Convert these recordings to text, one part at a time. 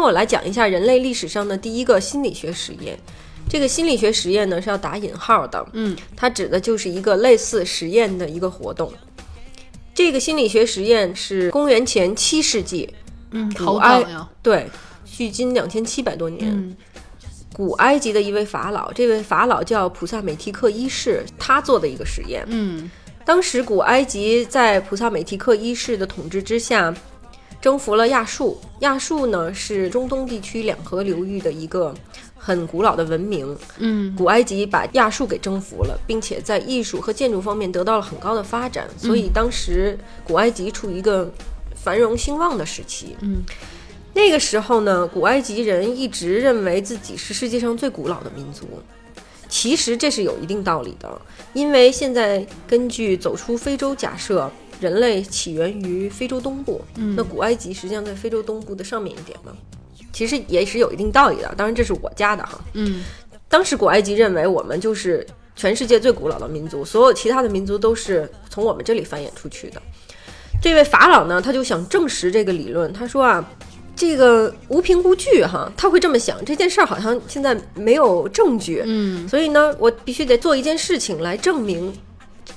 我来讲一下人类历史上的第一个心理学实验。这个心理学实验呢是要打引号的，嗯，它指的就是一个类似实验的一个活动。这个心理学实验是公元前七世纪，嗯，好古埃对，距今两千七百多年。嗯古埃及的一位法老，这位法老叫普萨美提克一世，他做的一个实验。嗯当时古埃及在普萨美提克一世的统治之下，征服了亚述。亚述呢是中东地区两河流域的一个很古老的文明。嗯古埃及把亚述给征服了，并且在艺术和建筑方面得到了很高的发展，所以当时古埃及处于一个繁荣兴旺的时期。嗯那个时候呢，古埃及人一直认为自己是世界上最古老的民族。其实这是有一定道理的，因为现在根据走出非洲假设，人类起源于非洲东部，嗯那古埃及实际上在非洲东部的上面一点嘛，其实也是有一定道理的。当然这是我家的哈。嗯当时古埃及认为我们就是全世界最古老的民族，所有其他的民族都是从我们这里繁衍出去的。这位法老呢，他就想证实这个理论。他说啊，这个无凭无据哈，他会这么想，这件事儿好像现在没有证据，嗯，所以呢，我必须得做一件事情来证明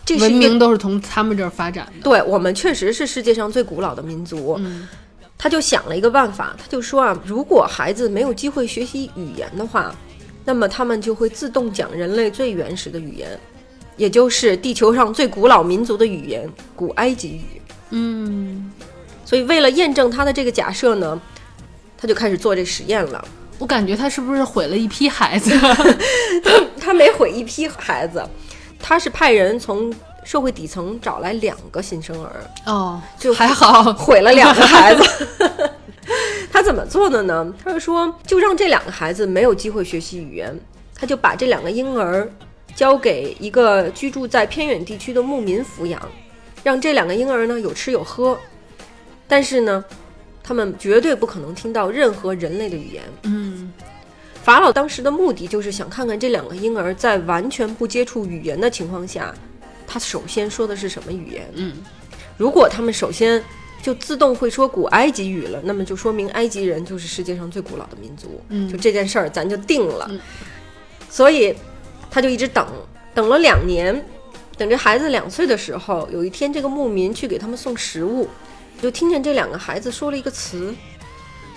这文明都是从他们这儿发展的。对我们确实是世界上最古老的民族。嗯他就想了一个办法，他就说啊，如果孩子没有机会学习语言的话，那么他们就会自动讲人类最原始的语言，也就是地球上最古老民族的语言——古埃及语。嗯，所以为了验证他的这个假设呢，他就开始做这实验了。我感觉他是不是毁了一批孩子？他没毁一批孩子，他是派人从社会底层找来两个新生儿，哦，就还好。毁了两个孩子。他怎么做的呢？他就说，就让这两个孩子没有机会学习语言，他就把这两个婴儿交给一个居住在偏远地区的牧民抚养，让这两个婴儿呢有吃有喝，但是呢，他们绝对不可能听到任何人类的语言。嗯法老当时的目的就是想看看这两个婴儿在完全不接触语言的情况下，他首先说的是什么语言。嗯如果他们首先就自动会说古埃及语了，那么就说明埃及人就是世界上最古老的民族。嗯就这件事儿咱就定了。嗯所以他就一直等，等了两年，等这孩子两岁的时候，有一天这个牧民去给他们送食物，就听见这两个孩子说了一个词，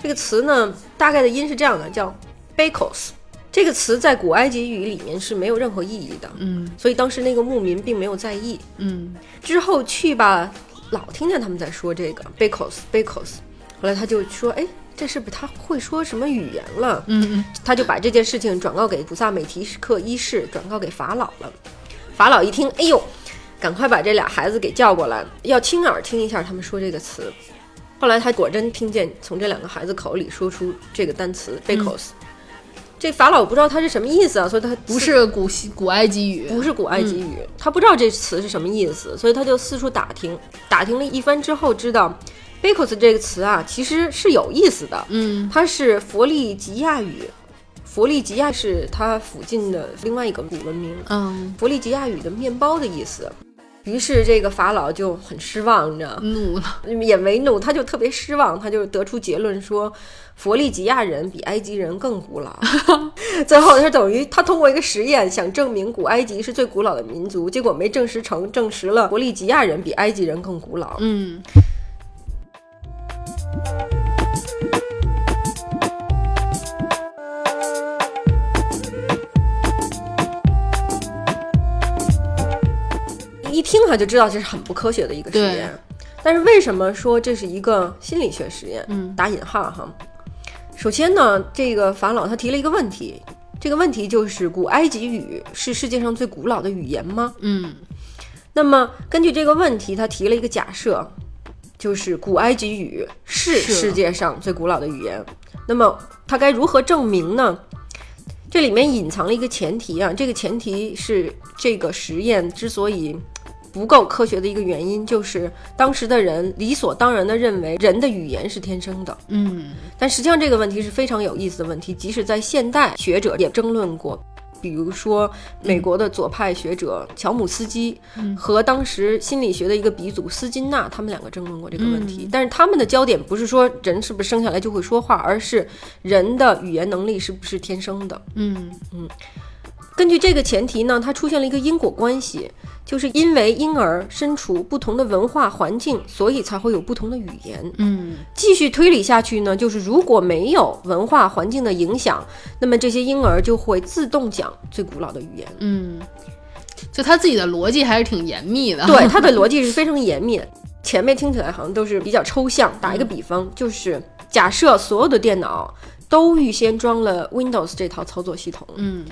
这个词呢大概的音是这样的，叫 “bakos”。这个词在古埃及语里面是没有任何意义的，嗯所以当时那个牧民并没有在意。嗯之后去吧，老听见他们在说这个 Bakos Bakos，后来他就说，哎，这是不是他会说什么语言了？嗯嗯他就把这件事情转告给普萨美提克一世，转告给法老了。法老一听，哎呦，赶快把这俩孩子给叫过来，要亲耳听一下他们说这个词。后来他果真听见从这两个孩子口里说出这个单词 Bakos，、这法老不知道他是什么意思啊，所以他不是古希古埃及语。不是古埃及语，他不知道这词是什么意思，所以他就四处打听，打听了一番之后，知道 “bakos” 这个词啊，其实是有意思的，嗯它是佛利吉亚语，弗利吉亚是它附近的另外一个古文明，嗯，弗利吉亚语的面包的意思。于是这个法老就很失望，你知道吗？怒了。也没怒，他就特别失望，他就得出结论说，佛利吉亚人比埃及人更古老。最后他等于他通过一个实验想证明古埃及是最古老的民族，结果没证实成，证实了佛利吉亚人比埃及人更古老。嗯他就知道这是很不科学的一个实验。但是为什么说这是一个心理学实验？嗯打引号哈。首先呢，这个法老他提了一个问题，这个问题就是古埃及语是世界上最古老的语言吗？嗯那么根据这个问题，他提了一个假设，就是古埃及语是是世界上最古老的语言。那么他该如何证明呢？这里面隐藏了一个前提啊，这个前提是这个实验之所以不够科学的一个原因，就是当时的人理所当然的认为人的语言是天生的。嗯但实际上这个问题是非常有意思的问题，即使在现代学者也争论过。比如说美国的左派学者乔姆斯基和当时心理学的一个鼻祖斯金纳，他们两个争论过这个问题。但是他们的焦点不是说人是不是生下来就会说话，而是人的语言能力是不是天生的。嗯根据这个前提呢，它出现了一个因果关系，就是因为婴儿身处不同的文化环境，所以才会有不同的语言。嗯继续推理下去呢，就是如果没有文化环境的影响，那么这些婴儿就会自动讲最古老的语言。嗯，就他自己的逻辑还是挺严密的。对，他的逻辑是非常严密。前面听起来好像都是比较抽象。打一个比方，就是假设所有的电脑都预先装了 Windows 这套操作系统，嗯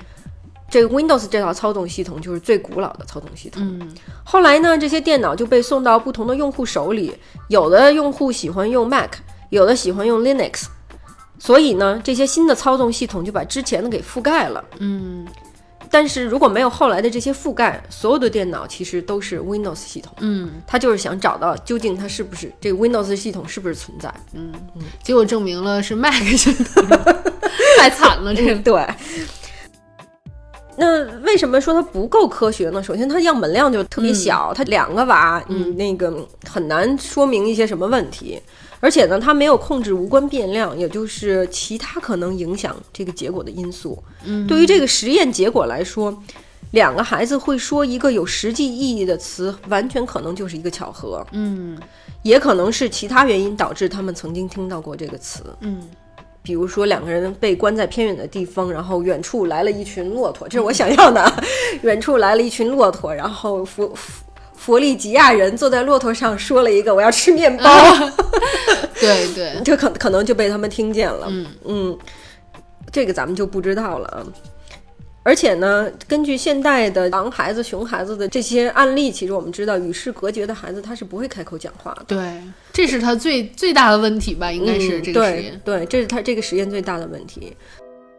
这个 Windows 这套操纵系统就是最古老的操纵系统。嗯后来呢，这些电脑就被送到不同的用户手里，有的用户喜欢用 Mac，有的喜欢用 Linux，所以呢，这些新的操纵系统就把之前的给覆盖了。嗯但是如果没有后来的这些覆盖，所有的电脑其实都是 Windows 系统。嗯他就是想找到究竟它是不是这个 Windows 系统是不是存在。嗯，结果证明了是 Mac 系统，太惨了，这个。对。那为什么说它不够科学呢？首先，它样本量就特别小，它两个娃，嗯那个很难说明一些什么问题。而且呢，它没有控制无关变量，也就是其他可能影响这个结果的因素。嗯对于这个实验结果来说，两个孩子会说一个有实际意义的词，完全可能就是一个巧合，嗯也可能是其他原因导致他们曾经听到过这个词。嗯比如说两个人被关在偏远的地方，然后远处来了一群骆驼，这是我想要的啊。远处来了一群骆驼，然后弗弗弗利吉亚人坐在骆驼上说了一个“我要吃面包”，对 对，这 可可能就被他们听见了。嗯嗯，这个咱们就不知道了啊。而且呢，根据现代的狼孩子、熊孩子的这些案例，其实我们知道，与世隔绝的孩子他是不会开口讲话的。对，这是他最最大的问题吧？应该是嗯这个实验。对对，这是他这个实验最大的问题。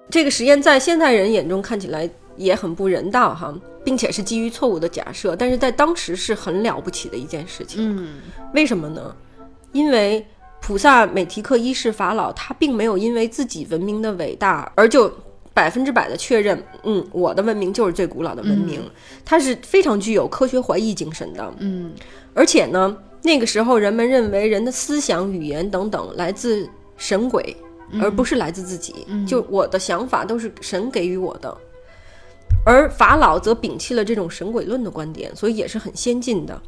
这个实验在现代人眼中看起来也很不人道哈，并且是基于错误的假设，但是在当时是很了不起的一件事情。嗯为什么呢？因为普萨美提克一世法老他并没有因为自己文明的伟大而就百分之百的确认，嗯，我的文明就是最古老的文明。它是非常具有科学怀疑精神的。嗯而且呢，那个时候人们认为人的思想、语言等等来自神鬼，而不是来自自己。就我的想法都是神给予我的。而法老则摒弃了这种神鬼论的观点，所以也是很先进的。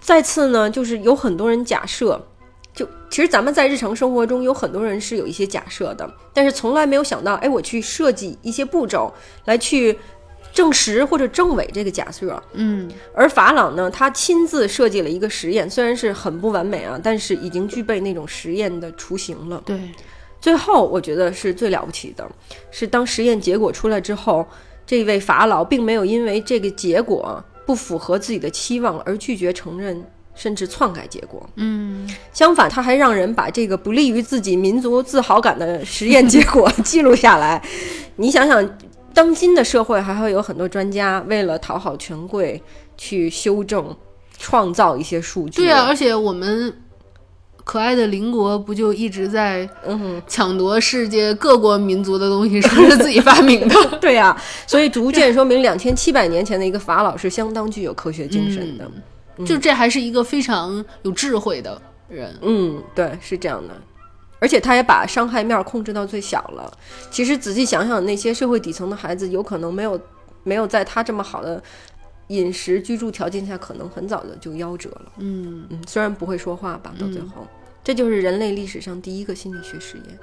再次呢，就是有很多人假设，就其实咱们在日常生活中有很多人是有一些假设的，但是从来没有想到，哎，我去设计一些步骤来去证实或者证伪这个假设。嗯而法老呢，他亲自设计了一个实验，虽然是很不完美啊，但是已经具备那种实验的雏形了。对，最后，我觉得是最了不起的，是当实验结果出来之后，这位法老并没有因为这个结果不符合自己的期望而拒绝承认，甚至篡改结果。嗯相反，他还让人把这个不利于自己民族自豪感的实验结果 记录下来。你想想，当今的社会还会有很多专家为了讨好权贵去修正、创造一些数据。对啊，，而且我们可爱的邻国不就一直在嗯，抢夺世界各国民族的东西，说是自己发明的。对呀、所以逐渐 说明两千七百年前的一个法老是相当具有科学精神的。就这还是一个非常有智慧的人。嗯，对，是这样的。而且他也把伤害面控制到最小了。其实仔细想想，那些社会底层的孩子，有可能没有没有在他这么好的饮食居住条件下，可能很早的就夭折了。嗯嗯，虽然不会说话吧，到最后，这就是人类历史上第一个心理学实验。